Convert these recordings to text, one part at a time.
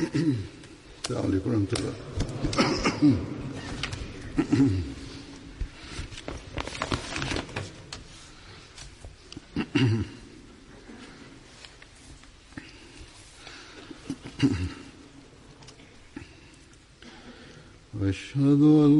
السلام عليكم ورحمة الله أشهد أن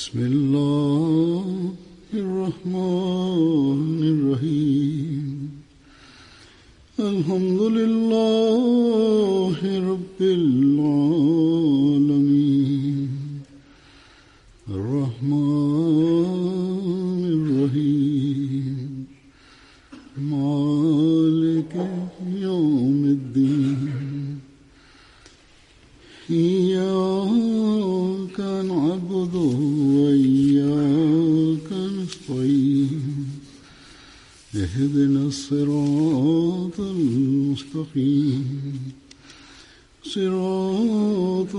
dismissed. صراط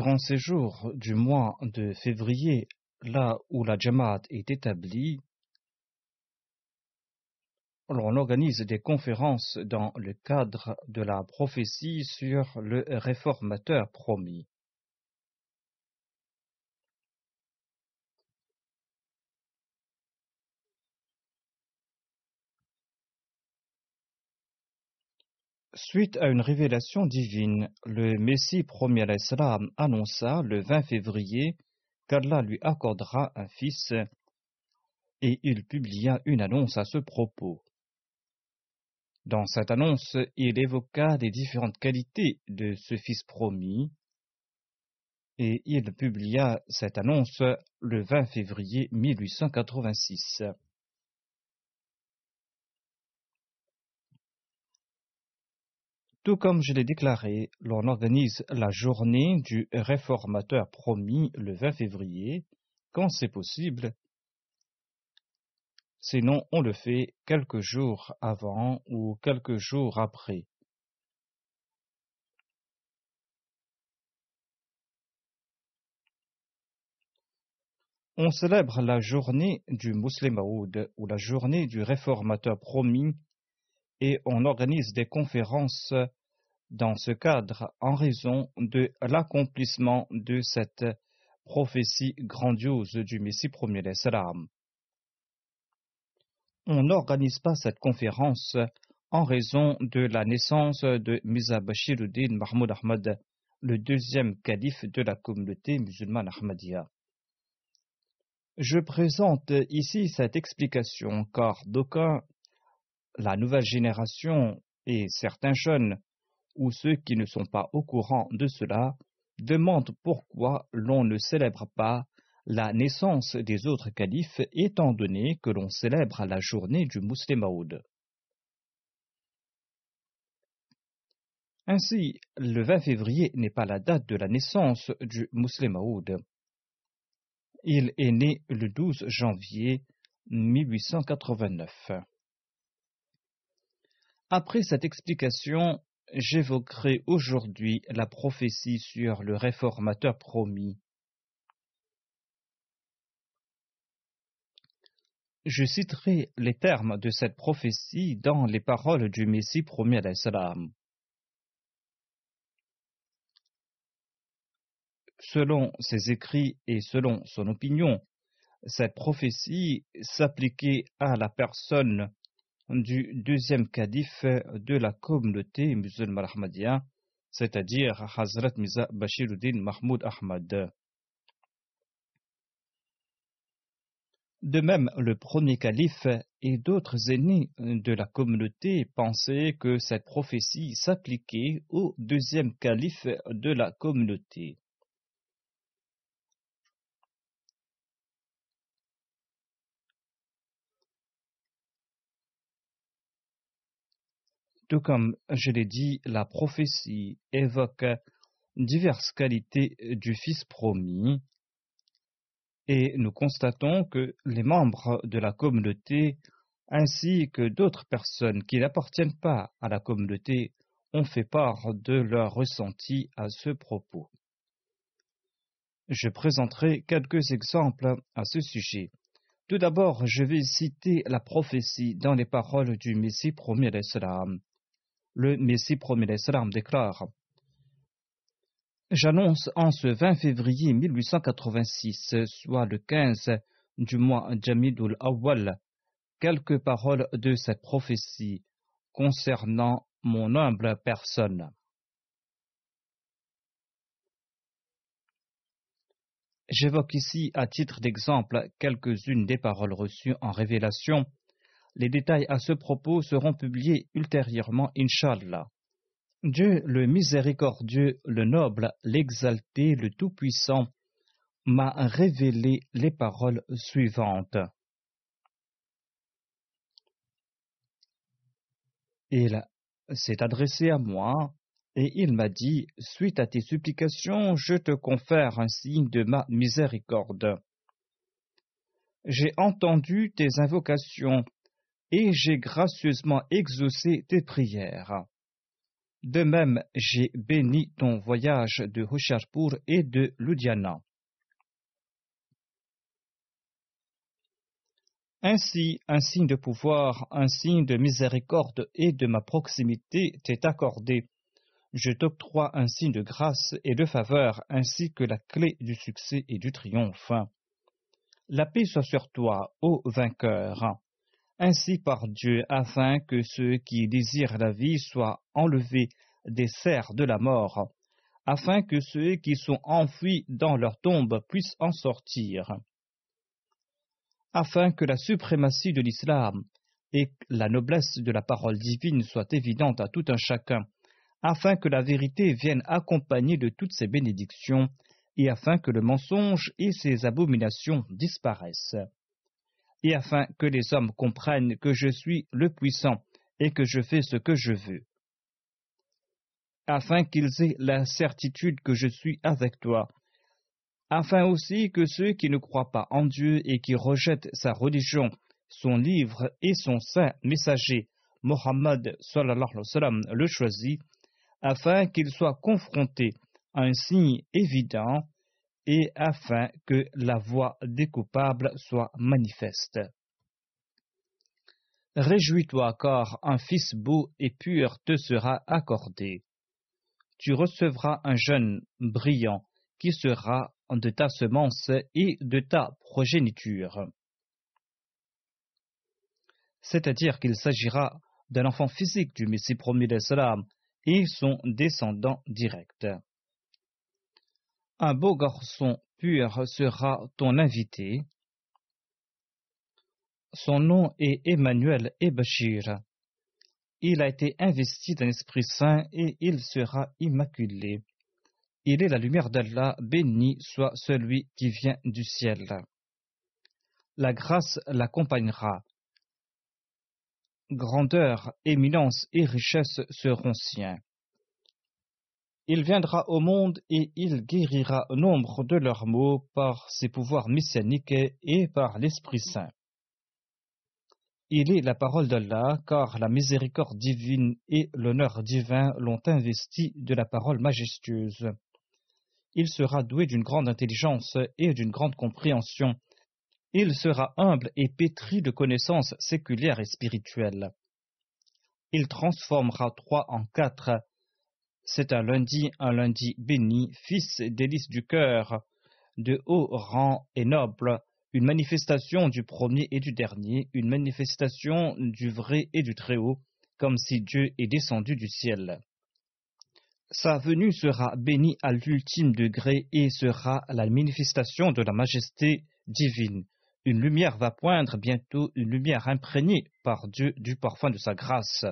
Durant ces jours du mois de février, là où la Jamaat est établie, l'on organise des conférences dans le cadre de la prophétie sur le réformateur promis. Suite à une révélation divine, le Messie premier à l'Islam annonça le 20 février qu'Allah lui accordera un fils et il publia une annonce à ce propos. Dans cette annonce, il évoqua les différentes qualités de ce fils promis et il publia cette annonce le 20 février 1886. Tout comme je l'ai déclaré, l'on organise la journée du réformateur promis le 20 février, quand c'est possible. Sinon, on le fait quelques jours avant ou quelques jours après. On célèbre la journée du Muslimaoud ou la journée du réformateur promis et on organise des conférences dans ce cadre en raison de l'accomplissement de cette prophétie grandiose du Messie premier salam. On n'organise pas cette conférence en raison de la naissance de Mirza Bashiruddin Mahmoud Ahmad, le deuxième calife de la communauté musulmane Ahmadiyya. Je présente ici cette explication car d'aucuns la nouvelle génération et certains jeunes, ou ceux qui ne sont pas au courant de cela, demandent pourquoi l'on ne célèbre pas la naissance des autres califes étant donné que l'on célèbre la journée du Muslimaoud. Ainsi, le 20 février n'est pas la date de la naissance du Muslimaoud. Il est né le 12 janvier 1889. Après cette explication, j'évoquerai aujourd'hui la prophétie sur le réformateur promis. Je citerai les termes de cette prophétie dans les paroles du Messie promis à l'Islam. Selon ses écrits et selon son opinion, cette prophétie s'appliquait à la personne du deuxième calife de la communauté musulmane ahmadiyya, c'est-à-dire Hazrat Miza Bashiruddin Mahmoud Ahmad. De même, le premier calife et d'autres aînés de la communauté pensaient que cette prophétie s'appliquait au deuxième calife de la communauté. Tout comme je l'ai dit, la prophétie évoque diverses qualités du Fils promis, et nous constatons que les membres de la communauté ainsi que d'autres personnes qui n'appartiennent pas à la communauté ont fait part de leur ressenti à ce propos. Je présenterai quelques exemples à ce sujet. Tout d'abord, je vais citer la prophétie dans les paroles du Messie premier d'Islam. Le Messie premier d'Islam déclare J'annonce en ce 20 février 1886, soit le 15 du mois Jamidul Awwal, quelques paroles de cette prophétie concernant mon humble personne. J'évoque ici à titre d'exemple quelques-unes des paroles reçues en révélation. Les détails à ce propos seront publiés ultérieurement, Inshallah. Dieu le miséricordieux, le noble, l'exalté, le tout-puissant, m'a révélé les paroles suivantes. Il s'est adressé à moi et il m'a dit, suite à tes supplications, je te confère un signe de ma miséricorde. J'ai entendu tes invocations et j'ai gracieusement exaucé tes prières. De même, j'ai béni ton voyage de Hoshiarpur et de Ludhiana. Ainsi, un signe de pouvoir, un signe de miséricorde et de ma proximité t'est accordé. Je t'octroie un signe de grâce et de faveur, ainsi que la clé du succès et du triomphe. La paix soit sur toi, ô vainqueur ainsi par Dieu, afin que ceux qui désirent la vie soient enlevés des serres de la mort, afin que ceux qui sont enfouis dans leur tombe puissent en sortir, afin que la suprématie de l'islam et la noblesse de la parole divine soient évidentes à tout un chacun, afin que la vérité vienne accompagnée de toutes ses bénédictions, et afin que le mensonge et ses abominations disparaissent et afin que les hommes comprennent que je suis le puissant et que je fais ce que je veux, afin qu'ils aient la certitude que je suis avec toi, afin aussi que ceux qui ne croient pas en Dieu et qui rejettent sa religion, son livre et son saint messager, Mohammed le choisit, afin qu'ils soient confrontés à un signe évident et afin que la voix des coupables soit manifeste. Réjouis-toi car un fils beau et pur te sera accordé. Tu recevras un jeune brillant qui sera de ta semence et de ta progéniture. C'est-à-dire qu'il s'agira d'un enfant physique du Messie promis d'Islam et son descendant direct. Un beau garçon pur sera ton invité. Son nom est Emmanuel Ebashir. Il a été investi d'un Esprit Saint et il sera immaculé. Il est la lumière d'Allah, béni soit celui qui vient du ciel. La grâce l'accompagnera. Grandeur, éminence et richesse seront siens. Il viendra au monde et il guérira nombre de leurs maux par ses pouvoirs messianiques et par l'Esprit Saint. Il est la parole d'Allah, car la miséricorde divine et l'honneur divin l'ont investi de la parole majestueuse. Il sera doué d'une grande intelligence et d'une grande compréhension. Il sera humble et pétri de connaissances séculières et spirituelles. Il transformera trois en quatre c'est un lundi, un lundi béni, fils délice du cœur, de haut rang et noble, une manifestation du premier et du dernier, une manifestation du vrai et du Très-Haut, comme si Dieu est descendu du ciel. Sa venue sera bénie à l'ultime degré et sera la manifestation de la majesté divine, Une lumière va poindre bientôt, une lumière imprégnée par Dieu du parfum de sa grâce.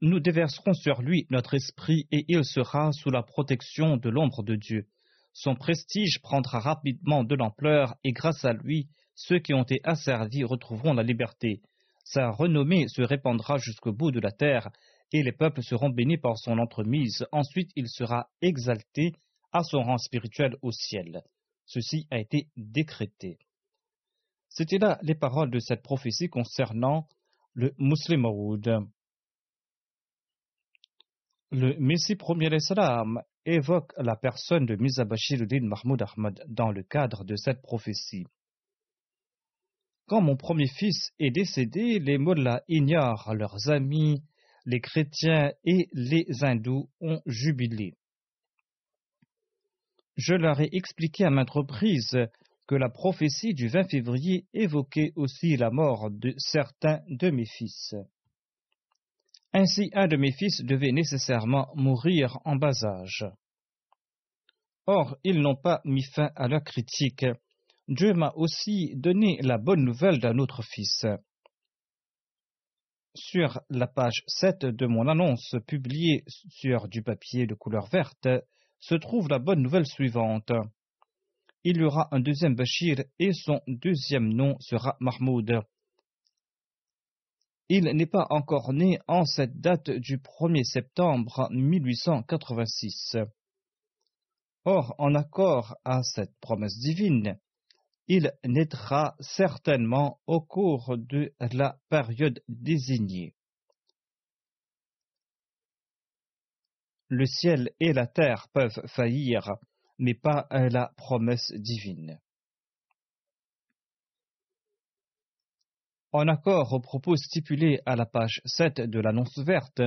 Nous déverserons sur lui notre esprit et il sera sous la protection de l'ombre de Dieu. Son prestige prendra rapidement de l'ampleur et grâce à lui, ceux qui ont été asservis retrouveront la liberté. Sa renommée se répandra jusqu'au bout de la terre et les peuples seront bénis par son entremise. Ensuite, il sera exalté à son rang spirituel au ciel. Ceci a été décrété. C'étaient là les paroles de cette prophétie concernant le Muslim Le Messie premier Islam évoque la personne de Mirza Bashiruddin Mahmoud Ahmad dans le cadre de cette prophétie. Quand mon premier fils est décédé, les mullahs ignorent leurs amis, les chrétiens et les hindous ont jubilé. Je leur ai expliqué à maintes reprises que la prophétie du 20 février évoquait aussi la mort de certains de mes fils. Ainsi, un de mes fils devait nécessairement mourir en bas âge. Or, ils n'ont pas mis fin à leur critique. Dieu m'a aussi donné la bonne nouvelle d'un autre fils. Sur la page 7 de mon annonce publiée sur du papier de couleur verte se trouve la bonne nouvelle suivante. Il y aura un deuxième Bachir et son deuxième nom sera Mahmoud. Il n'est pas encore né en cette date du 1er septembre 1886. Or, en accord à cette promesse divine, il naîtra certainement au cours de la période désignée. Le ciel et la terre peuvent faillir, mais pas la promesse divine. En accord aux propos stipulés à la page 7 de l'annonce verte,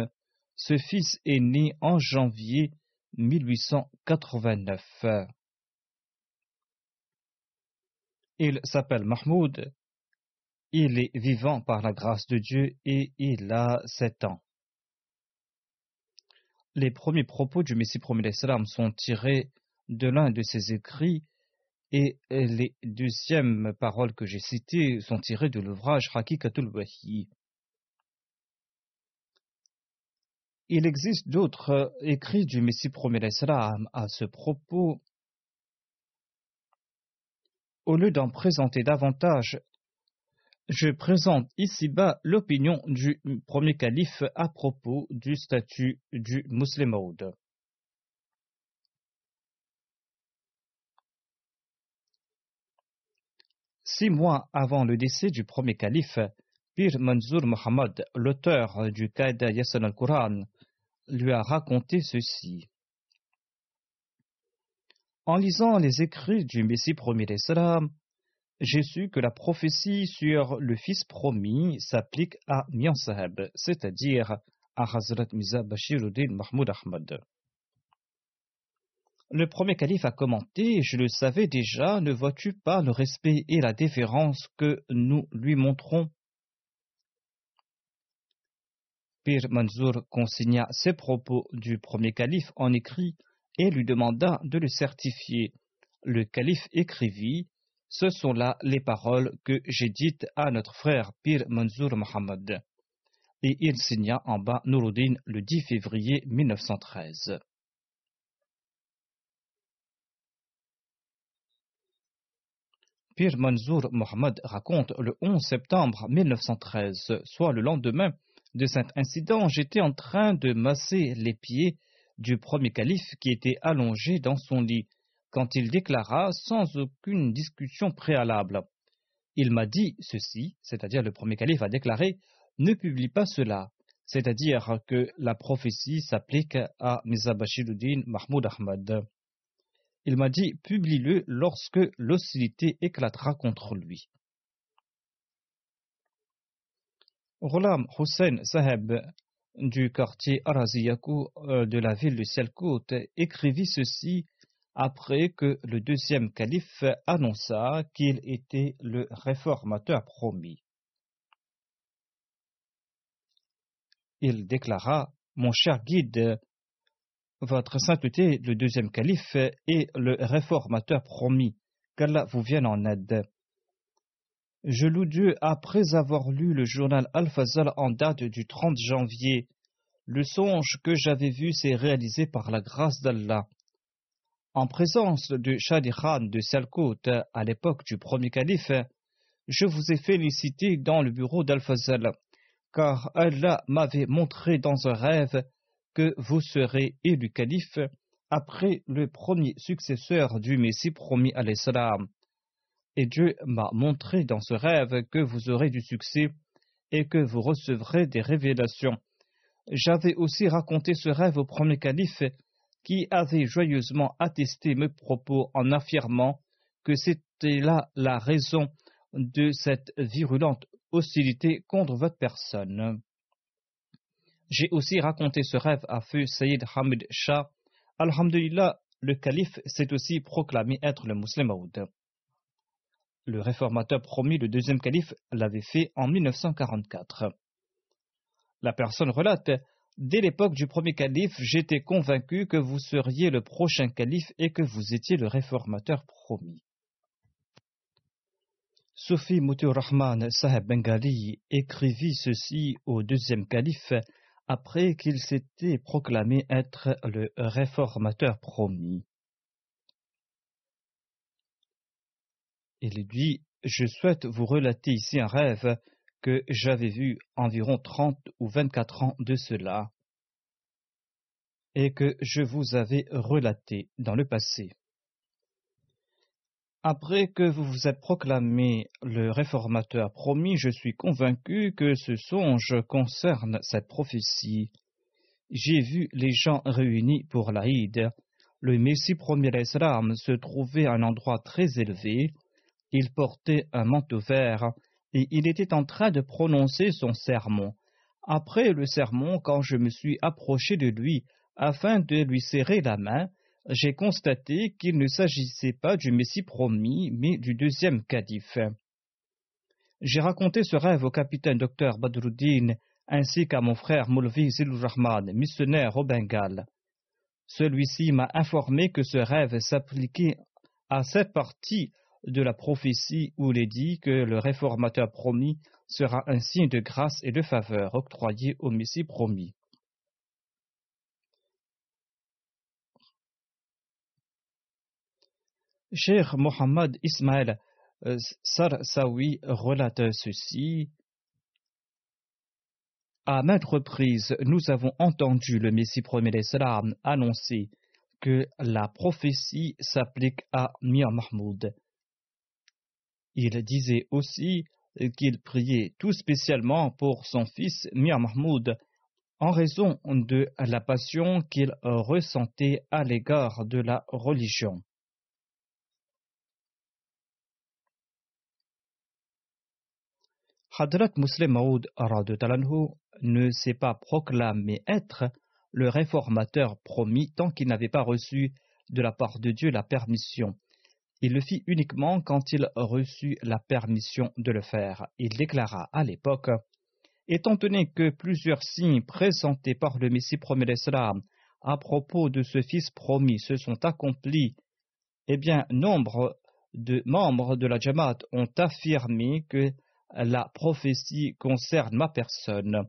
ce fils est né en janvier 1889. Il s'appelle Mahmoud. Il est vivant par la grâce de Dieu et il a sept ans. Les premiers propos du Messie promis sont tirés de l'un de ses écrits et les deuxièmes paroles que j'ai citées sont tirées de l'ouvrage Hakikatul Wahi. Il existe d'autres écrits du Messie promis à ce propos au lieu d'en présenter davantage, je présente ici-bas l'opinion du premier calife à propos du statut du musulman. Six mois avant le décès du premier calife, Pir Manzour Muhammad, l'auteur du Qaïda Yassan al-Quran, lui a raconté ceci. En lisant les écrits du Messie d'Islam, j'ai su que la prophétie sur le fils promis s'applique à Mian Sahib, c'est-à-dire à Hazrat Miza Bashiruddin Mahmoud Ahmad. Le premier calife a commenté Je le savais déjà, ne vois-tu pas le respect et la déférence que nous lui montrons? Pir Manzour consigna ces propos du premier calife en écrit et lui demanda de le certifier. Le calife écrivit Ce sont là les paroles que j'ai dites à notre frère Pir Manzour Mohammed. Et il signa en bas Nuruddin le 10 février 1913. Pir Manzour Mohammed raconte le 11 septembre 1913, soit le lendemain de cet incident, j'étais en train de masser les pieds du premier calife qui était allongé dans son lit, quand il déclara sans aucune discussion préalable. Il m'a dit ceci, c'est-à-dire le premier calife a déclaré Ne publie pas cela, c'est-à-dire que la prophétie s'applique à Mizabashiruddin Mahmoud Ahmad. Il m'a dit Publie-le lorsque l'hostilité éclatera contre lui. Ghulam Hussein Saheb du quartier Araziyaku euh, de la ville de Sialkot écrivit ceci après que le deuxième calife annonça qu'il était le réformateur promis. Il déclara Mon cher guide, votre sainteté, le deuxième calife, est le réformateur promis. Qu'Allah vous vienne en aide. Je loue Dieu après avoir lu le journal Al-Fazal en date du 30 janvier. Le songe que j'avais vu s'est réalisé par la grâce d'Allah. En présence de Shadi Khan de Sialkot à l'époque du premier calife, je vous ai félicité dans le bureau d'Al-Fazal, car Allah m'avait montré dans un rêve que vous serez élu calife après le premier successeur du Messie promis à l'Islam et Dieu m'a montré dans ce rêve que vous aurez du succès et que vous recevrez des révélations. J'avais aussi raconté ce rêve au premier calife qui avait joyeusement attesté mes propos en affirmant que c'était là la raison de cette virulente hostilité contre votre personne. J'ai aussi raconté ce rêve à feu Sayyid Hamid Shah. Alhamdulillah, le calife s'est aussi proclamé être le musulman. Le réformateur promis, le deuxième calife, l'avait fait en 1944. La personne relate Dès l'époque du premier calife, j'étais convaincu que vous seriez le prochain calife et que vous étiez le réformateur promis. Sophie Mutur Rahman Saheb Bengali écrivit ceci au deuxième calife après qu'il s'était proclamé être le réformateur promis. Il dit Je souhaite vous relater ici un rêve que j'avais vu environ trente ou vingt-quatre ans de cela, et que je vous avais relaté dans le passé. Après que vous vous êtes proclamé le réformateur promis, je suis convaincu que ce songe concerne cette prophétie. J'ai vu les gens réunis pour l'Aïd. Le Messie premier Islam se trouvait à un endroit très élevé, il portait un manteau vert et il était en train de prononcer son sermon. Après le sermon, quand je me suis approché de lui afin de lui serrer la main, j'ai constaté qu'il ne s'agissait pas du Messie promis, mais du deuxième calife. J'ai raconté ce rêve au capitaine docteur Badruddin ainsi qu'à mon frère Moulvi Zilur Rahman, missionnaire au Bengale. Celui-ci m'a informé que ce rêve s'appliquait à cette partie de la prophétie où il est dit que le réformateur promis sera un signe de grâce et de faveur octroyé au Messie promis. Cher Mohammed Ismaël euh, Sarsawi relate ceci. À maintes reprises, nous avons entendu le Messie premier d'Islam annoncer que la prophétie s'applique à Mir Mahmoud. Il disait aussi qu'il priait tout spécialement pour son fils Mir Mahmoud en raison de la passion qu'il ressentait à l'égard de la religion. Hadrat Muslim Maud ne s'est pas proclamé être le réformateur promis tant qu'il n'avait pas reçu de la part de Dieu la permission il le fit uniquement quand il reçut la permission de le faire. Il déclara à l'époque Étant donné que plusieurs signes présentés par le Messie promis d'Islam à propos de ce Fils promis se sont accomplis, eh bien, nombre de membres de la Jamaat ont affirmé que la prophétie concerne ma personne.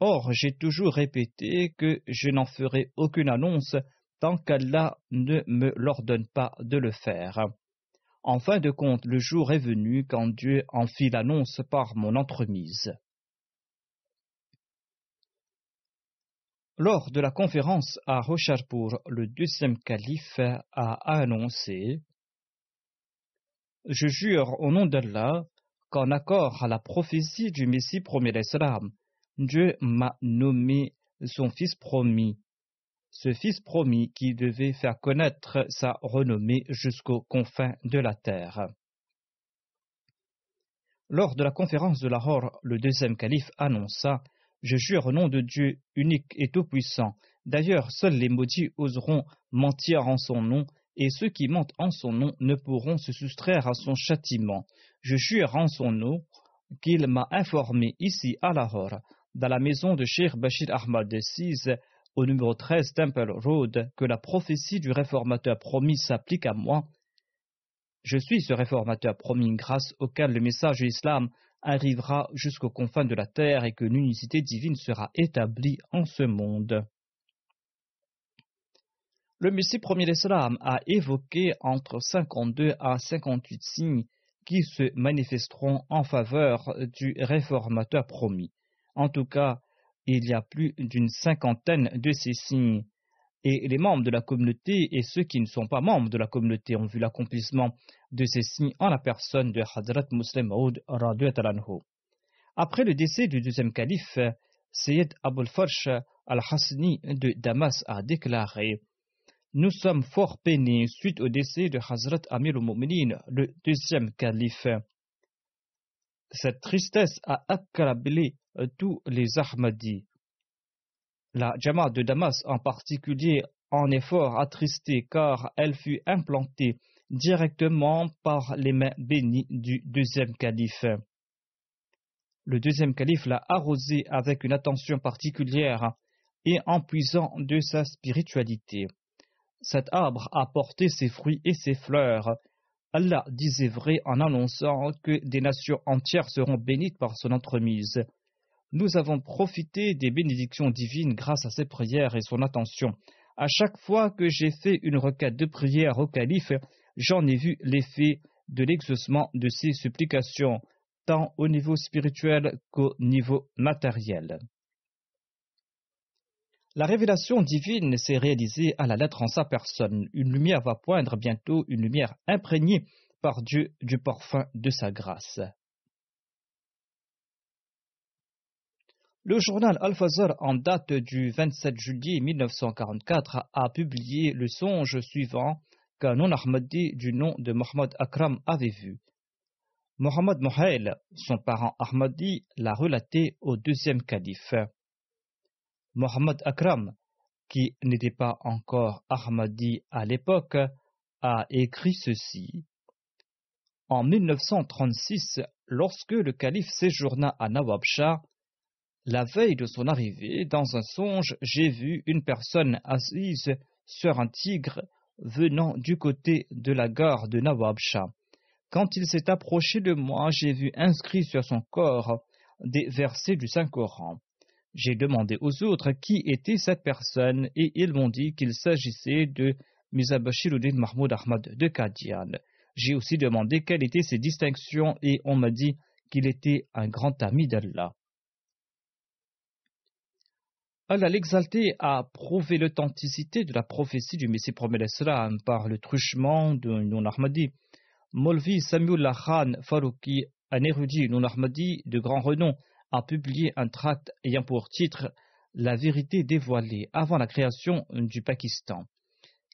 Or, j'ai toujours répété que je n'en ferai aucune annonce tant qu'Allah ne me l'ordonne pas de le faire. En fin de compte, le jour est venu quand Dieu en fit l'annonce par mon entremise. Lors de la conférence à Rocharpur, le deuxième calife a annoncé Je jure au nom d'Allah qu'en accord à la prophétie du Messie promis l'Islam, Dieu m'a nommé son fils promis ce fils promis qui devait faire connaître sa renommée jusqu'aux confins de la terre. Lors de la conférence de Lahore, le deuxième calife annonça Je jure au nom de Dieu unique et tout-puissant. D'ailleurs, seuls les maudits oseront mentir en son nom, et ceux qui mentent en son nom ne pourront se soustraire à son châtiment. Je jure en son nom qu'il m'a informé ici à Lahore, dans la maison de Sheikh Bashir Ahmad VI, au numéro 13 Temple Road que la prophétie du réformateur promis s'applique à moi, Je suis ce réformateur promis grâce auquel le message de l'islam arrivera jusqu'aux confins de la terre et que l'unicité divine sera établie en ce monde. Le Messie premier d'Islam a évoqué entre 52 à 58 signes qui se manifesteront en faveur du réformateur promis. En tout cas, il y a plus d'une cinquantaine de ces signes. Et les membres de la communauté et ceux qui ne sont pas membres de la communauté ont vu l'accomplissement de ces signes en la personne de Hadrat Muslim Maud Après le décès du deuxième calife, Sayyid Abul Farsh al-Hasni de Damas a déclaré Nous sommes fort peinés suite au décès de Hazrat Amir al-Mu'minin, le deuxième calife. Cette tristesse a accablé tous les Ahmadis. La Jamaat de Damas en particulier en est fort attristée car elle fut implantée directement par les mains bénies du deuxième calife. Le deuxième calife l'a arrosée avec une attention particulière et en puisant de sa spiritualité. Cet arbre a porté ses fruits et ses fleurs. Allah disait vrai en annonçant que des nations entières seront bénies par son entremise nous avons profité des bénédictions divines grâce à ses prières et son attention. À chaque fois que j'ai fait une requête de prière au calife, j'en ai vu l'effet de l'exaucement de ses supplications, tant au niveau spirituel qu'au niveau matériel. La révélation divine s'est réalisée à la lettre en sa personne. Une lumière va poindre bientôt, une lumière imprégnée par Dieu du parfum de sa grâce. Le journal Al-Fazr, en date du 27 juillet 1944, a publié le songe suivant qu'un non-Ahmadi du nom de Mohamed Akram avait vu. Mohamed Mohail, son parent Ahmadi, l'a relaté au deuxième calife. Mohamed Akram, qui n'était pas encore Ahmadi à l'époque, a écrit ceci. En 1936, lorsque le calife séjourna à Nawabshah, la veille de son arrivée, dans un songe, j'ai vu une personne assise sur un tigre venant du côté de la gare de Nawabshah. Quand il s'est approché de moi, j'ai vu inscrit sur son corps des versets du Saint-Coran. J'ai demandé aux autres qui était cette personne et ils m'ont dit qu'il s'agissait de Mizabashiruddin Mahmoud Ahmad de Kadian. J'ai aussi demandé quelles étaient ses distinctions et on m'a dit qu'il était un grand ami d'Allah. Allah l'exalté a prouvé l'authenticité de la prophétie du Messie promet l'Islam par le truchement de non-Ahmadi. Molvi Samuel Khan Farouki, un érudit non-Ahmadi de grand renom, a publié un tract ayant pour titre La vérité dévoilée avant la création du Pakistan.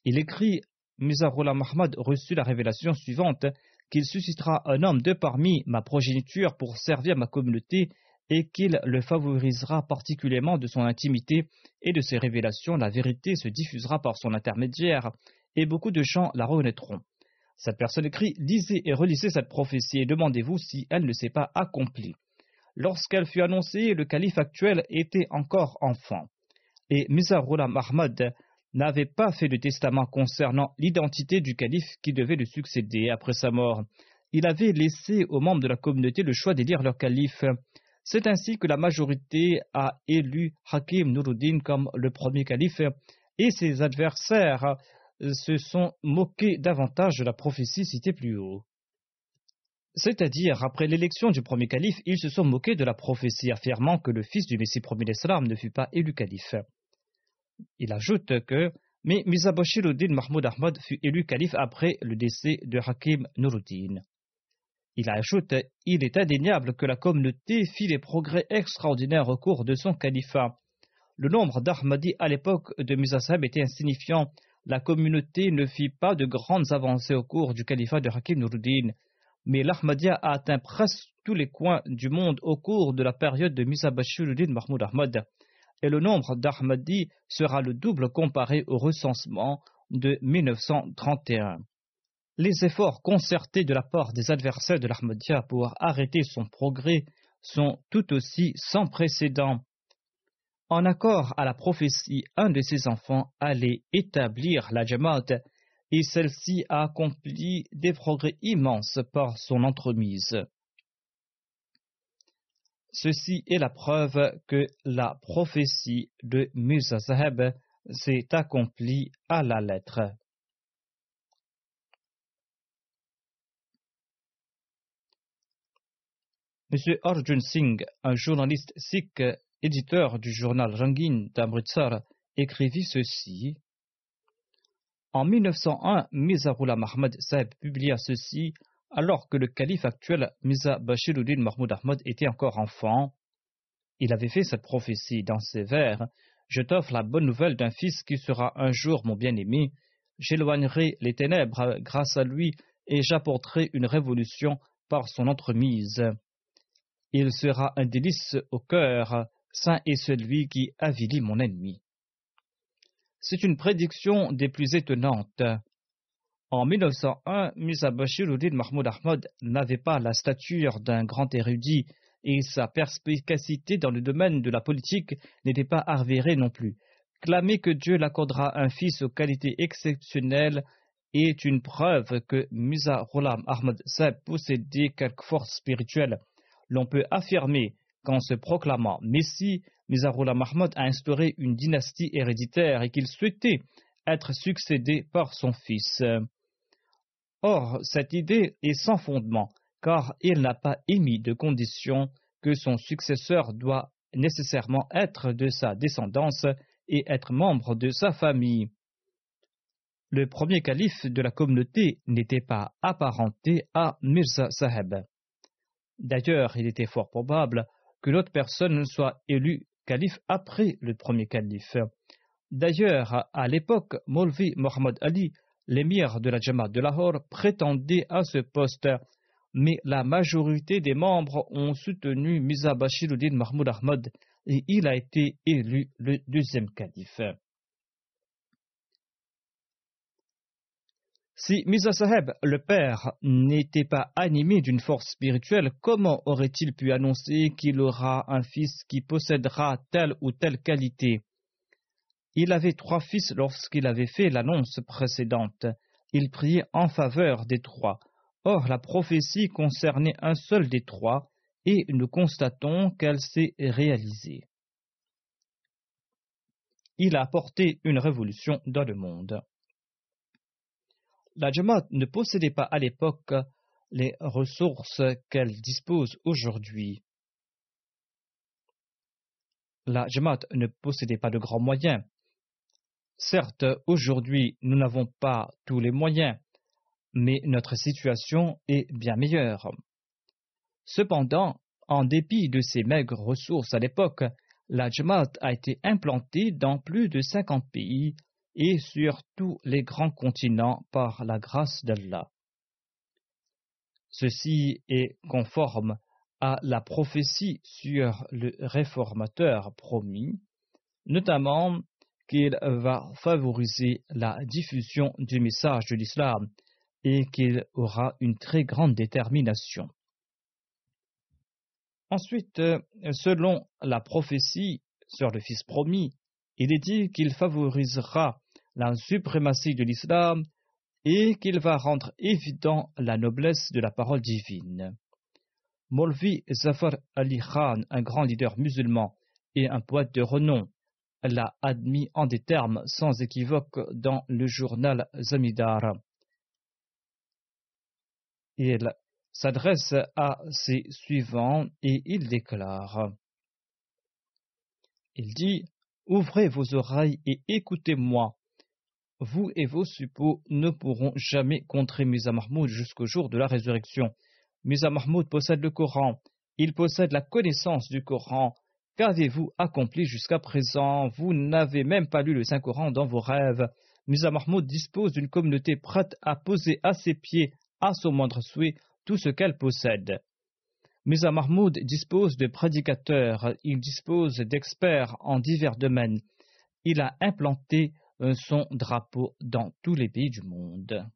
Il écrit Mizarullah Mahmad reçut la révélation suivante qu'il suscitera un homme de parmi ma progéniture pour servir ma communauté et qu'il le favorisera particulièrement de son intimité et de ses révélations, la vérité se diffusera par son intermédiaire, et beaucoup de gens la reconnaîtront. Cette personne écrit Lisez et relisez cette prophétie et demandez-vous si elle ne s'est pas accomplie. Lorsqu'elle fut annoncée, le calife actuel était encore enfant, et Mizarullah Mahmad n'avait pas fait de testament concernant l'identité du calife qui devait le succéder après sa mort. Il avait laissé aux membres de la communauté le choix d'élire leur calife. C'est ainsi que la majorité a élu Hakim Nuruddin comme le premier calife et ses adversaires se sont moqués davantage de la prophétie citée plus haut. C'est-à-dire, après l'élection du premier calife, ils se sont moqués de la prophétie, affirmant que le fils du Messie premier d'Islam ne fut pas élu calife. Il ajoute que mais Mizabashiruddin Mahmoud Ahmad fut élu calife après le décès de Hakim Nuruddin. Il ajoute Il est indéniable que la communauté fit des progrès extraordinaires au cours de son califat. Le nombre d'Ahmadis à l'époque de Musasab était insignifiant. La communauté ne fit pas de grandes avancées au cours du califat de Hakim Nuruddin, mais l'Ahmadiyya a atteint presque tous les coins du monde au cours de la période de Misabashiruddin Mahmoud Ahmad, et le nombre d'Ahmadis sera le double comparé au recensement de 1931 les efforts concertés de la part des adversaires de l'Ahmadiyya pour arrêter son progrès sont tout aussi sans précédent. En accord à la prophétie, un de ses enfants allait établir la Jamaat et celle-ci a accompli des progrès immenses par son entremise. Ceci est la preuve que la prophétie de Musa Saheb s'est accomplie à la lettre. M. Arjun Singh, un journaliste sikh, éditeur du journal Rangin d'Amritsar, écrivit ceci. En 1901, Mizarullah Mahmud Saeb publia ceci alors que le calife actuel, Miza Bashiruddin Mahmoud Ahmad, était encore enfant. Il avait fait cette prophétie dans ses vers Je t'offre la bonne nouvelle d'un fils qui sera un jour mon bien-aimé. J'éloignerai les ténèbres grâce à lui et j'apporterai une révolution par son entremise. Il sera un délice au cœur, saint est celui qui avilit mon ennemi. C'est une prédiction des plus étonnantes. En 1901, Musa Bashiruddin Mahmoud Ahmad n'avait pas la stature d'un grand érudit et sa perspicacité dans le domaine de la politique n'était pas avérée non plus. Clamer que Dieu l'accordera un fils aux qualités exceptionnelles est une preuve que Musa Ghulam Ahmad Saeb possédait quelque force spirituelle l'on peut affirmer qu'en se proclamant Messie, Mizarullah Mahmoud a instauré une dynastie héréditaire et qu'il souhaitait être succédé par son fils. Or, cette idée est sans fondement, car il n'a pas émis de condition que son successeur doit nécessairement être de sa descendance et être membre de sa famille. Le premier calife de la communauté n'était pas apparenté à Mirza Saheb. D'ailleurs, il était fort probable que l'autre personne soit élue calife après le premier calife. D'ailleurs, à l'époque, Molvi Mohammad Ali, l'émir de la Jamaat de Lahore, prétendait à ce poste, mais la majorité des membres ont soutenu Miza Bashiruddin Mahmoud Ahmad et il a été élu le deuxième calife. Si Misa Saheb, le père, n'était pas animé d'une force spirituelle, comment aurait-il pu annoncer qu'il aura un fils qui possédera telle ou telle qualité? Il avait trois fils lorsqu'il avait fait l'annonce précédente. Il priait en faveur des trois. Or, la prophétie concernait un seul des trois, et nous constatons qu'elle s'est réalisée. Il a apporté une révolution dans le monde la Jamaat ne possédait pas à l'époque les ressources qu'elle dispose aujourd'hui. La Jamaat ne possédait pas de grands moyens. Certes, aujourd'hui, nous n'avons pas tous les moyens, mais notre situation est bien meilleure. Cependant, en dépit de ces maigres ressources à l'époque, la Jamaat a été implantée dans plus de 50 pays et sur tous les grands continents par la grâce d'Allah. Ceci est conforme à la prophétie sur le réformateur promis, notamment qu'il va favoriser la diffusion du message de l'islam et qu'il aura une très grande détermination. Ensuite, selon la prophétie sur le Fils promis, il est dit qu'il favorisera la suprématie de l'islam et qu'il va rendre évident la noblesse de la parole divine. Molvi Zafar Ali Khan, un grand leader musulman et un poète de renom, l'a admis en des termes sans équivoque dans le journal Zamidar. Il s'adresse à ses suivants et il déclare Il dit Ouvrez vos oreilles et écoutez-moi vous et vos suppôts ne pourront jamais contrer Misa Mahmoud jusqu'au jour de la résurrection. Misa Mahmoud possède le Coran, il possède la connaissance du Coran. Qu'avez-vous accompli jusqu'à présent? Vous n'avez même pas lu le Saint-Coran dans vos rêves. Misa Mahmoud dispose d'une communauté prête à poser à ses pieds, à son moindre souhait, tout ce qu'elle possède. Misa Mahmoud dispose de prédicateurs, il dispose d'experts en divers domaines. Il a implanté son drapeau dans tous les pays du monde.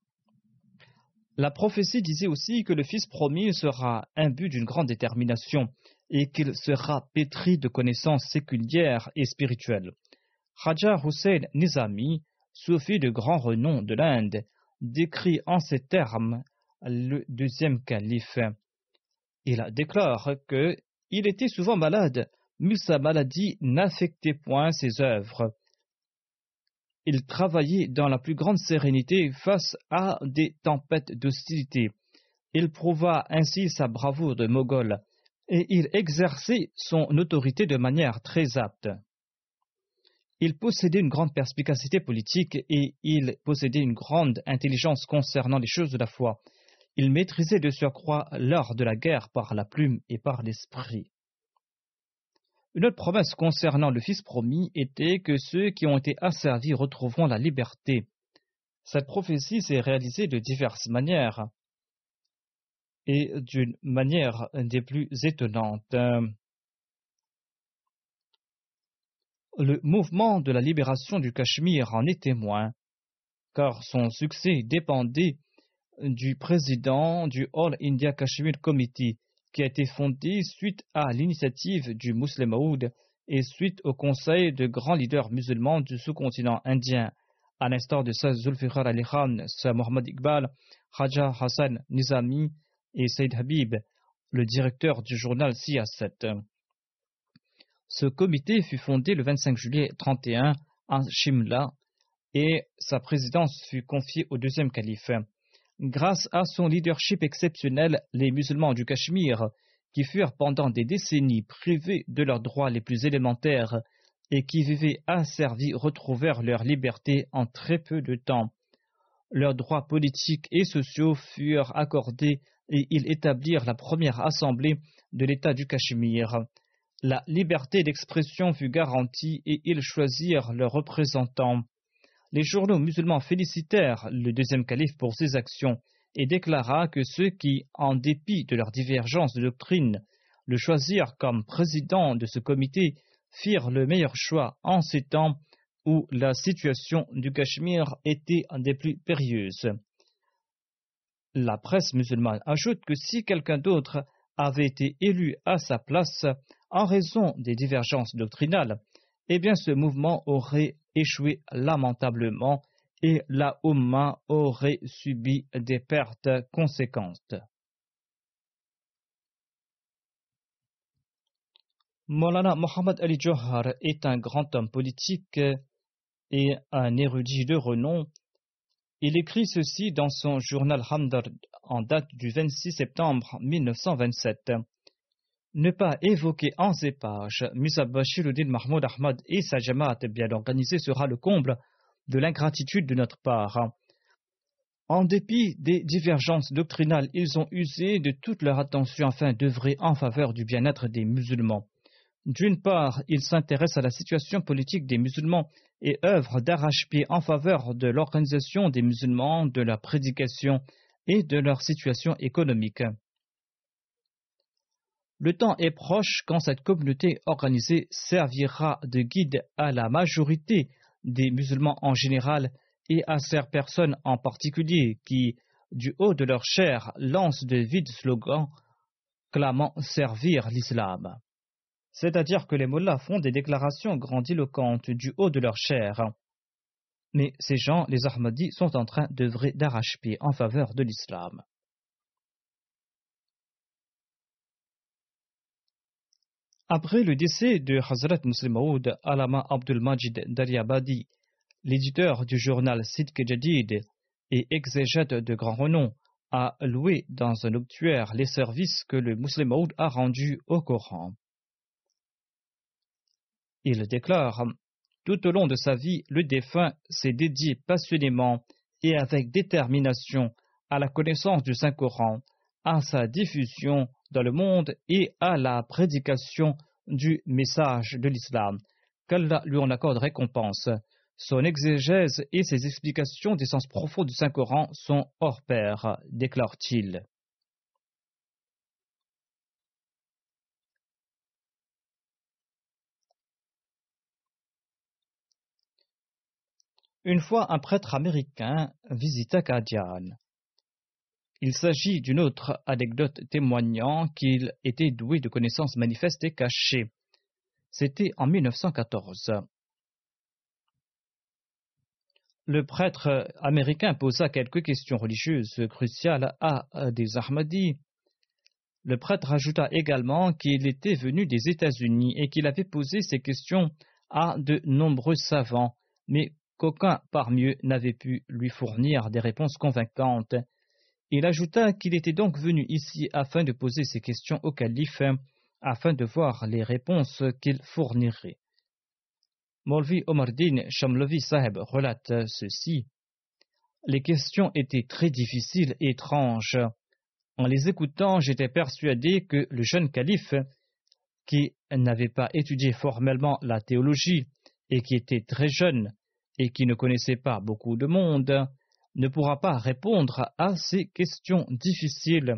La prophétie disait aussi que le Fils promis sera imbu d'une grande détermination et qu'il sera pétri de connaissances séculières et spirituelles. Raja Hussein Nizami, soufi de grand renom de l'Inde, décrit en ces termes le deuxième calife. Il déclare que il était souvent malade, mais sa maladie n'affectait point ses œuvres. Il travaillait dans la plus grande sérénité face à des tempêtes d'hostilité. Il prouva ainsi sa bravoure de Mogol et il exerçait son autorité de manière très apte. Il possédait une grande perspicacité politique et il possédait une grande intelligence concernant les choses de la foi. Il maîtrisait de surcroît l'art de la guerre par la plume et par l'esprit. Une autre promesse concernant le Fils promis était que ceux qui ont été asservis retrouveront la liberté. Cette prophétie s'est réalisée de diverses manières et d'une manière des plus étonnantes. Le mouvement de la libération du Cachemire en est témoin, car son succès dépendait du président du All India Kashmir Committee, qui a été fondé suite à l'initiative du Muslim Maud et suite au conseil de grands leaders musulmans du sous-continent indien, à l'instar de Sayyid Zulfikar Ali Khan, Sir Mohammad Iqbal, Raja Hassan Nizami et Sayyid Habib, le directeur du journal Siyasat. Ce comité fut fondé le 25 juillet 31 à Shimla et sa présidence fut confiée au deuxième calife. Grâce à son leadership exceptionnel, les musulmans du Cachemire, qui furent pendant des décennies privés de leurs droits les plus élémentaires et qui vivaient asservis, retrouvèrent leur liberté en très peu de temps. Leurs droits politiques et sociaux furent accordés et ils établirent la première assemblée de l'État du Cachemire. La liberté d'expression fut garantie et ils choisirent leurs représentants. Les journaux musulmans félicitèrent le deuxième calife pour ses actions et déclara que ceux qui, en dépit de leurs divergences de doctrine, le choisirent comme président de ce comité firent le meilleur choix en ces temps où la situation du Cachemire était des plus périlleuses. La presse musulmane ajoute que si quelqu'un d'autre avait été élu à sa place en raison des divergences doctrinales, eh bien ce mouvement aurait échoué lamentablement et la Oumma aurait subi des pertes conséquentes. Molana Mohammad Ali Johar est un grand homme politique et un érudit de renom. Il écrit ceci dans son journal Hamdard en date du 26 septembre 1927 ne pas évoquer en ces pages Musa Bashiruddin Mahmoud Ahmad et sa Jamaat bien organisée sera le comble de l'ingratitude de notre part. En dépit des divergences doctrinales, ils ont usé de toute leur attention afin d'œuvrer en faveur du bien-être des musulmans. D'une part, ils s'intéressent à la situation politique des musulmans et œuvrent d'arrache-pied en faveur de l'organisation des musulmans, de leur prédication et de leur situation économique. Le temps est proche quand cette communauté organisée servira de guide à la majorité des musulmans en général et à ces personnes en particulier qui, du haut de leur chair, lancent de vides slogans clamant servir l'islam. C'est-à-dire que les mollahs font des déclarations grandiloquentes du haut de leur chair. Mais ces gens, les Ahmadis, sont en train d'œuvrer d'arrache-pied en faveur de l'islam. Après le décès de Hazrat Muslim Maud, Alama Abdul Majid Daryabadi, l'éditeur du journal Sidq et exégète de grand renom, a loué dans un obtuaire les services que le Muslim Maud a rendus au Coran. Il déclare Tout au long de sa vie, le défunt s'est dédié passionnément et avec détermination à la connaissance du Saint-Coran, à sa diffusion dans le monde et à la prédication du message de l'islam. Qu'Allah lui en accorde récompense. Son exégèse et ses explications des sens profonds du Saint-Coran sont hors pair, déclare-t-il. Une fois, un prêtre américain visita Kadian. Il s'agit d'une autre anecdote témoignant qu'il était doué de connaissances manifestes et cachées. C'était en 1914. le prêtre américain posa quelques questions religieuses cruciales à des Ahmadis. Le prêtre ajouta également qu'il était venu des États-Unis et qu'il avait posé ces questions à de nombreux savants, mais qu'aucun parmi eux n'avait pu lui fournir des réponses convaincantes. Il ajouta qu'il était donc venu ici afin de poser ces questions au calife, afin de voir les réponses qu'il fournirait. Molvi Omardin Shamlovi Saheb relate ceci. Les questions étaient très difficiles et étranges. En les écoutant, j'étais persuadé que le jeune calife, qui n'avait pas étudié formellement la théologie et qui était très jeune et qui ne connaissait pas beaucoup de monde, ne pourra pas répondre à ces questions difficiles.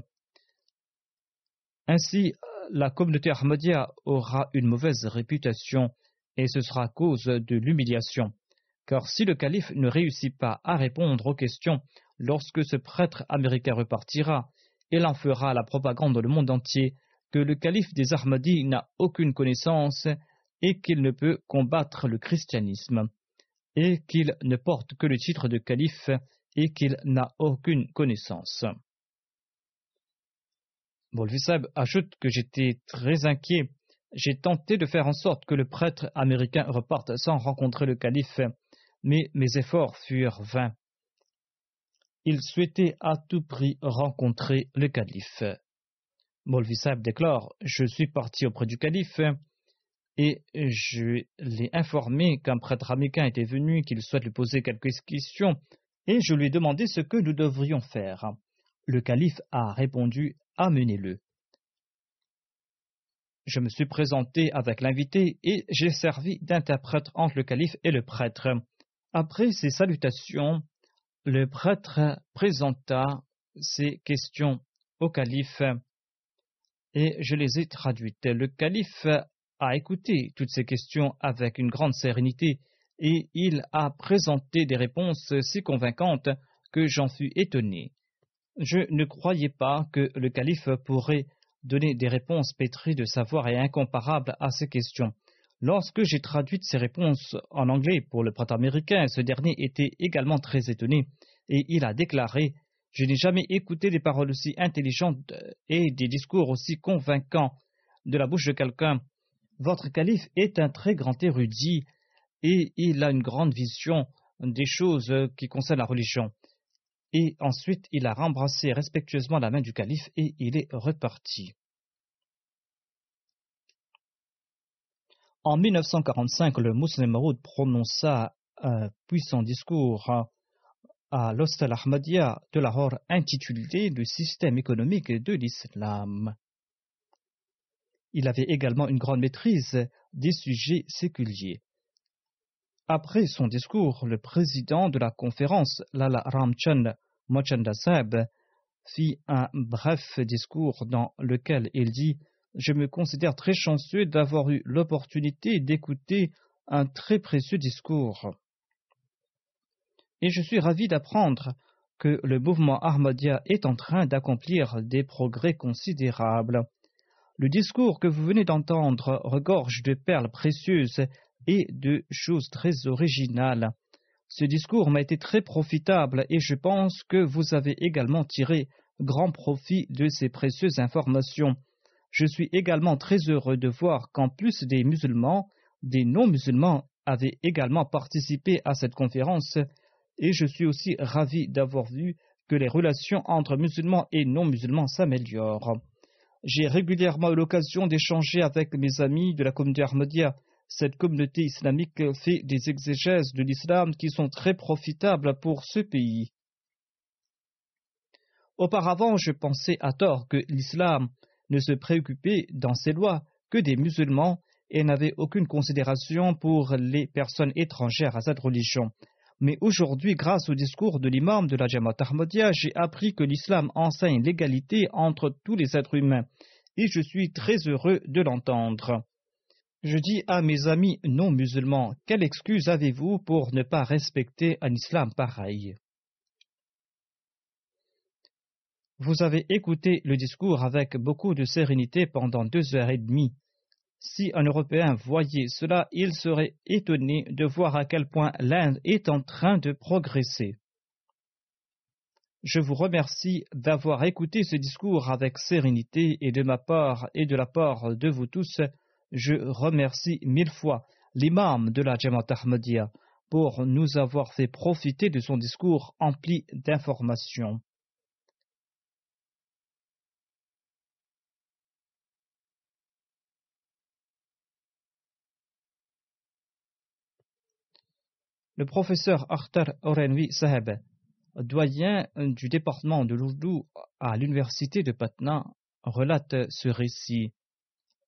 Ainsi, la communauté Ahmadiyya aura une mauvaise réputation et ce sera cause de l'humiliation. Car si le calife ne réussit pas à répondre aux questions lorsque ce prêtre américain repartira, il en fera la propagande dans le monde entier que le calife des Ahmadis n'a aucune connaissance et qu'il ne peut combattre le christianisme, et qu'il ne porte que le titre de calife et qu'il n'a aucune connaissance. Bolvisab ajoute que j'étais très inquiet j'ai tenté de faire en sorte que le prêtre américain reparte sans rencontrer le calife, mais mes efforts furent vains. Il souhaitait à tout prix rencontrer le calife. Molvi déclare Je suis parti auprès du calife et je l'ai informé qu'un prêtre américain était venu, qu'il souhaite lui poser quelques questions, et je lui ai demandé ce que nous devrions faire. Le calife a répondu Amenez-le je me suis présenté avec l'invité et j'ai servi d'interprète entre le calife et le prêtre. Après ces salutations, le prêtre présenta ses questions au calife et je les ai traduites. Le calife a écouté toutes ces questions avec une grande sérénité et il a présenté des réponses si convaincantes que j'en fus étonné. Je ne croyais pas que le calife pourrait donner des réponses pétries de savoir et incomparables à ces questions. Lorsque j'ai traduit ces réponses en anglais pour le prêtre américain, ce dernier était également très étonné et il a déclaré Je n'ai jamais écouté des paroles aussi intelligentes et des discours aussi convaincants de la bouche de quelqu'un. Votre calife est un très grand érudit et il a une grande vision des choses qui concernent la religion. Et ensuite, il a rembrassé respectueusement la main du calife et il est reparti. En 1945, le Muslim prononça un puissant discours à l'hostel Ahmadiyya de Lahore intitulé Le système économique de l'islam. Il avait également une grande maîtrise des sujets séculiers. Après son discours, le président de la conférence, Lala Ramchand Mochandasab, fit un bref discours dans lequel il dit Je me considère très chanceux d'avoir eu l'opportunité d'écouter un très précieux discours. Et je suis ravi d'apprendre que le mouvement Ahmadiyya est en train d'accomplir des progrès considérables. Le discours que vous venez d'entendre regorge de perles précieuses et de choses très originales. Ce discours m'a été très profitable et je pense que vous avez également tiré grand profit de ces précieuses informations. Je suis également très heureux de voir qu'en plus des musulmans, des non-musulmans avaient également participé à cette conférence et je suis aussi ravi d'avoir vu que les relations entre musulmans et non-musulmans s'améliorent. J'ai régulièrement eu l'occasion d'échanger avec mes amis de la communauté Ahmadiyya cette communauté islamique fait des exégèses de l'islam qui sont très profitables pour ce pays. Auparavant, je pensais à tort que l'islam ne se préoccupait dans ses lois que des musulmans et n'avait aucune considération pour les personnes étrangères à cette religion. Mais aujourd'hui, grâce au discours de l'imam de la Jamaat Ahmadiyya, j'ai appris que l'islam enseigne l'égalité entre tous les êtres humains et je suis très heureux de l'entendre. Je dis à mes amis non musulmans, quelle excuse avez-vous pour ne pas respecter un islam pareil? Vous avez écouté le discours avec beaucoup de sérénité pendant deux heures et demie, Si un Européen voyait cela, il serait étonné de voir à quel point l'Inde est en train de progresser. Je vous remercie d'avoir écouté ce discours avec sérénité et de ma part et de la part de vous tous, je remercie mille fois l'imam de la Jamaat Ahmadiyya pour nous avoir fait profiter de son discours empli d'informations. Le professeur Akhtar Orenvi Saheb, doyen du département de l'Ourdou à l'université de Patna, relate ce récit.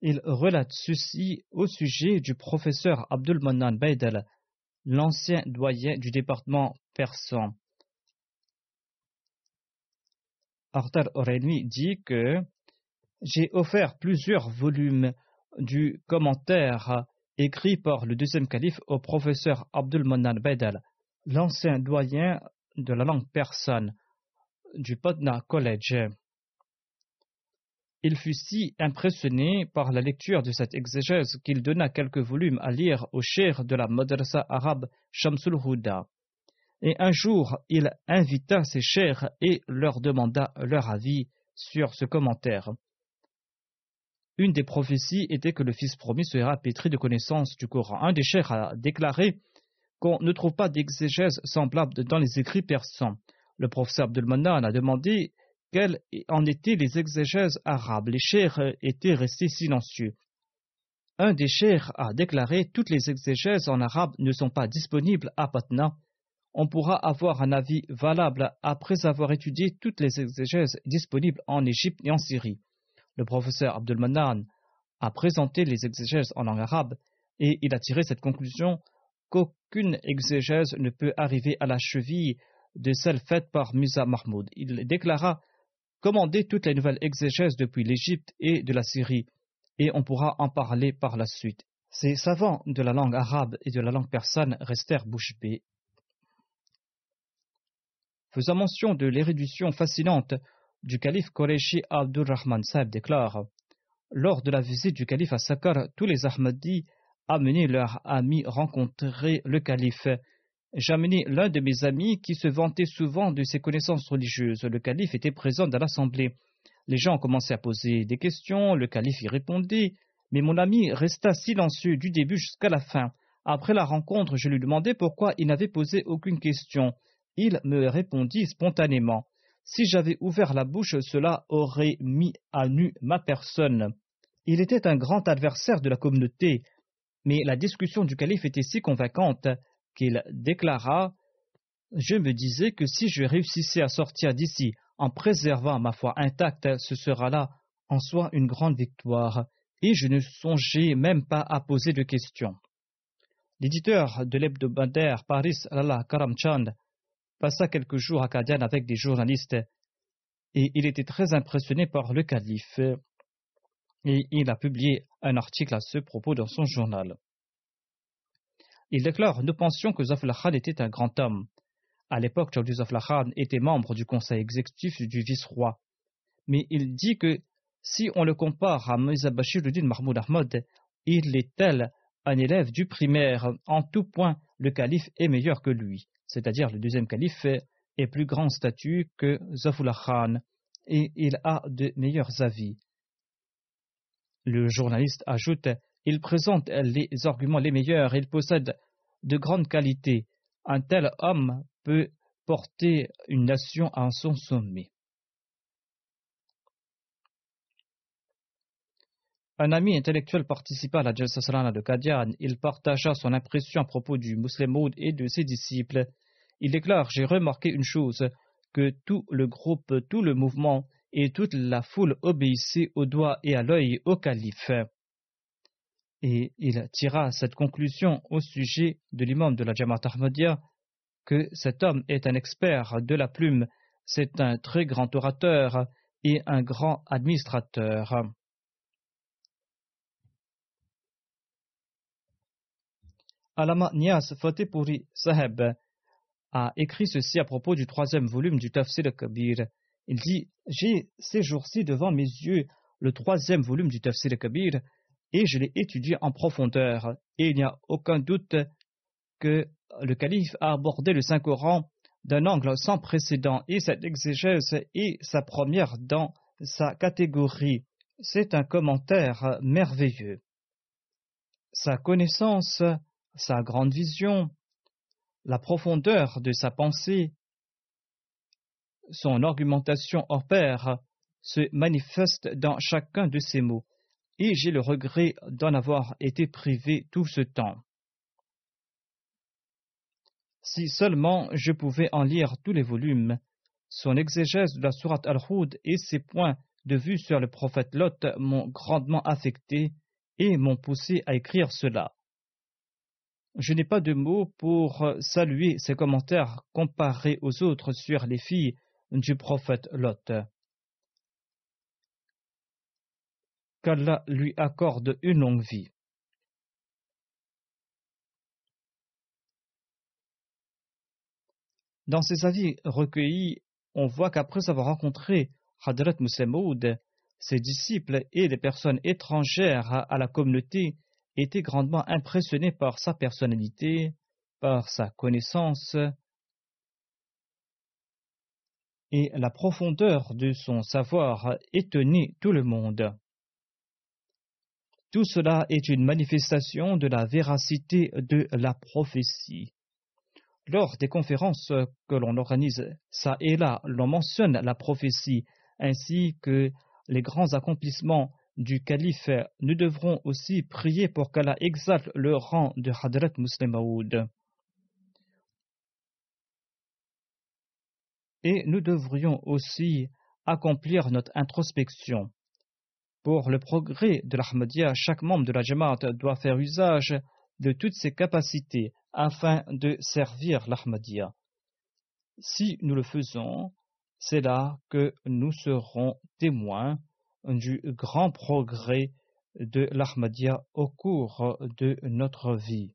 Il relate ceci au sujet du professeur Abdul Manan l'ancien doyen du département persan. Akhtar Orenvi dit que j'ai offert plusieurs volumes du commentaire écrit par le deuxième calife au professeur Abdul Manan l'ancien doyen de la langue persane du Patna College. Il fut si impressionné par la lecture de cette exégèse qu'il donna quelques volumes à lire aux chers de la madrasa arabe Shamsul Huda. Et un jour, il invita ses chers et leur demanda leur avis sur ce commentaire. Une des prophéties était que le Fils promis sera pétri de connaissances du Coran. Un des chers a déclaré qu'on ne trouve pas d'exégèse semblable dans les écrits persans. Le professeur Abdelmanan a demandé quelles en étaient les exégèses arabes. Les chers étaient restés silencieux. Un des chers a déclaré toutes les exégèses en arabe ne sont pas disponibles à Patna. On pourra avoir un avis valable après avoir étudié toutes les exégèses disponibles en Égypte et en Syrie le professeur Abdul a présenté les exégèses en langue arabe et il a tiré cette conclusion qu'aucune exégèse ne peut arriver à la cheville de celle faite par Musa Mahmoud. Il déclara commander toutes les nouvelles exégèses depuis l'Égypte et de la Syrie, et on pourra en parler par la suite. Ces savants de la langue arabe et de la langue persane restèrent bouche bée. Faisant mention de l'érudition fascinante du calife Qureshi Abdul Rahman Saeb déclare Lors de la visite du calife à Sakar, tous les Ahmadis amenaient leurs amis rencontrer le calife. J'amenais l'un de mes amis qui se vantait souvent de ses connaissances religieuses. Le calife était présent dans l'assemblée. Les gens commençaient à poser des questions, le calife y répondait, mais mon ami resta silencieux du début jusqu'à la fin. Après la rencontre, je lui demandai pourquoi il n'avait posé aucune question. Il me répondit spontanément. Si j'avais ouvert la bouche, cela aurait mis à nu ma personne. Il était un grand adversaire de la communauté, mais la discussion du calife était si convaincante qu'il déclara Je me disais que si je réussissais à sortir d'ici en préservant ma foi intacte, ce sera là en soi une grande victoire, et je ne songeais même pas à poser de questions. L'éditeur de l'hebdomadaire Paris Allah Karamchand passa quelques jours à Kadian avec des journalistes et il était très impressionné par le calife et il a publié un article à ce propos dans son journal. Il déclare Nous pensions que Zafla Khan était un grand homme. À l'époque, Chaudhry Zafla Khan était membre du conseil exécutif du vice-roi. Mais il dit que si on le compare à Mirza Bashiruddin Mahmoud Ahmad, il est tel un élève du primaire. En tout point, le calife est meilleur que lui c'est-à-dire le deuxième calife, est plus grand statut que Zafullah Khan et il a de meilleurs avis. Le journaliste ajoute Il présente les arguments les meilleurs, il possède de grandes qualités. Un tel homme peut porter une nation à son sommet. Un ami intellectuel participa à la Jalsa de Kadian. Il partagea son impression à propos du Moud et de ses disciples. Il déclare J'ai remarqué une chose, que tout le groupe, tout le mouvement et toute la foule obéissaient au doigt et à l'œil au calife. Et il tira cette conclusion au sujet de l'imam de la Jamaat Ahmadiyya que cet homme est un expert de la plume, c'est un très grand orateur et un grand administrateur. Alama Nias Saheb a écrit ceci à propos du troisième volume du Tafsir Kabir. Il dit J'ai ces jours-ci devant mes yeux le troisième volume du Tafsir Kabir et je l'ai étudié en profondeur. Et il n'y a aucun doute que le calife a abordé le Saint-Coran d'un angle sans précédent et cette exégèse est sa première dans sa catégorie. C'est un commentaire merveilleux. Sa connaissance, sa grande vision, la profondeur de sa pensée, son argumentation hors pair se manifeste dans chacun de ses mots, et j'ai le regret d'en avoir été privé tout ce temps. Si seulement je pouvais en lire tous les volumes, son exégèse de la sourate Al-Hud et ses points de vue sur le prophète Lot m'ont grandement affecté et m'ont poussé à écrire cela. Je n'ai pas de mots pour saluer ses commentaires comparés aux autres sur les filles du prophète Lot. Qu'Allah lui accorde une longue vie. Dans ses avis recueillis, on voit qu'après avoir rencontré Hadrat Moussemoud, ses disciples et les personnes étrangères à la communauté étaient grandement impressionnés par sa personnalité, par sa connaissance et la profondeur de son savoir étonnait tout le monde. Tout cela est une manifestation de la véracité de la prophétie. Lors des conférences que l'on organise ça et là, l'on mentionne la prophétie ainsi que les grands accomplissements du calife. Nous devrons aussi prier pour qu'Allah exalte le rang de Hadrat Muslim Maoud. Et nous devrions aussi accomplir notre introspection. Pour le progrès de l'Ahmadiyya, chaque membre de la Jamaat doit faire usage de toutes ses capacités afin de servir l'Ahmadiyya. Si nous le faisons, c'est là que nous serons témoins du grand progrès de l'Ahmadiyya au cours de notre vie.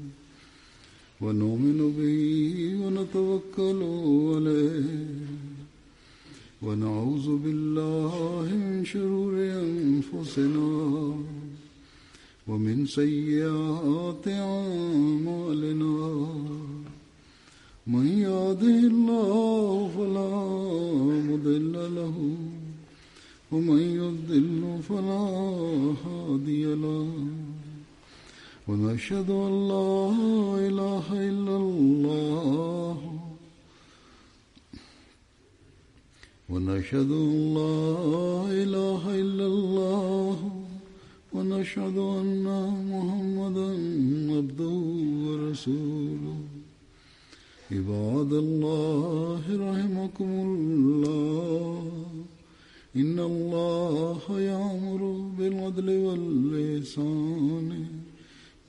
ونؤمن به ونتوكل عليه. ونعوذ بالله من شرور أنفسنا ومن سيئات أعمالنا. من يهده الله فلا مضل له ومن يضل فلا هادي له. ونشهد أن لا إله إلا الله. ونشهد أن لا إله إلا الله. ونشهد أن محمدا عبده ورسوله. عباد الله رحمكم الله. إن الله يأمر بالعدل واللسان